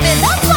baby. That's why.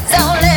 it's all